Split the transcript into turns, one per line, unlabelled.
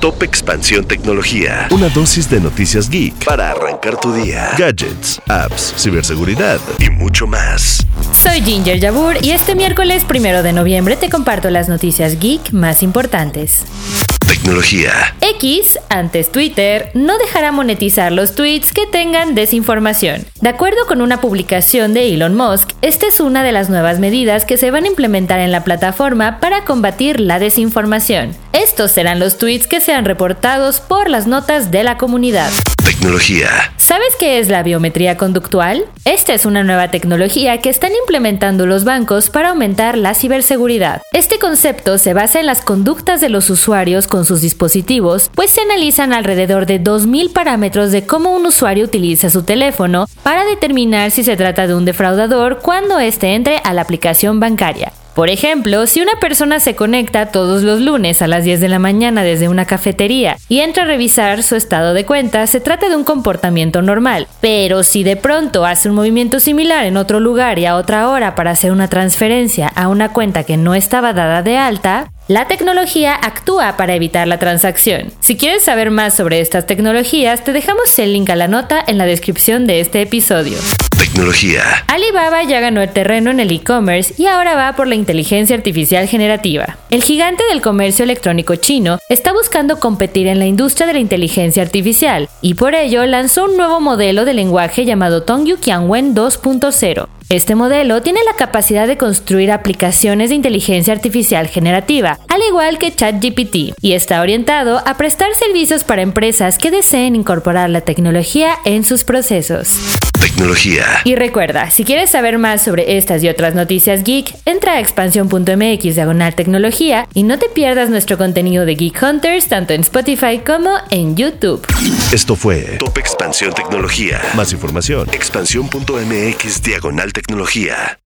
Top Expansión Tecnología. Una dosis de noticias geek para arrancar tu día. Gadgets, apps, ciberseguridad y mucho más.
Soy Ginger Yabur y este miércoles primero de noviembre te comparto las noticias geek más importantes.
Tecnología.
X, antes Twitter, no dejará monetizar los tweets que tengan desinformación. De acuerdo con una publicación de Elon Musk, esta es una de las nuevas medidas que se van a implementar en la plataforma para combatir la desinformación. Estos serán los tweets que sean reportados por las notas de la comunidad.
Tecnología.
¿Sabes qué es la biometría conductual? Esta es una nueva tecnología que están implementando los bancos para aumentar la ciberseguridad. Este concepto se basa en las conductas de los usuarios con sus dispositivos, pues se analizan alrededor de 2.000 parámetros de cómo un usuario utiliza su teléfono para determinar si se trata de un defraudador cuando éste entre a la aplicación bancaria. Por ejemplo, si una persona se conecta todos los lunes a las 10 de la mañana desde una cafetería y entra a revisar su estado de cuenta, se trata de un comportamiento normal. Pero si de pronto hace un movimiento similar en otro lugar y a otra hora para hacer una transferencia a una cuenta que no estaba dada de alta, la tecnología actúa para evitar la transacción. Si quieres saber más sobre estas tecnologías, te dejamos el link a la nota en la descripción de este episodio.
Tecnología.
Alibaba ya ganó el terreno en el e-commerce y ahora va por la inteligencia artificial generativa. El gigante del comercio electrónico chino está buscando competir en la industria de la inteligencia artificial y por ello lanzó un nuevo modelo de lenguaje llamado Tongyu Qianwen 2.0. Este modelo tiene la capacidad de construir aplicaciones de inteligencia artificial generativa, al igual que ChatGPT, y está orientado a prestar servicios para empresas que deseen incorporar la tecnología en sus procesos.
Tecnología.
Y recuerda, si quieres saber más sobre estas y otras noticias geek, entra a expansión.mx diagonal tecnología y no te pierdas nuestro contenido de Geek Hunters tanto en Spotify como en YouTube.
Esto fue Top Expansión Tecnología. Más información, expansión.mx diagonal tecnología.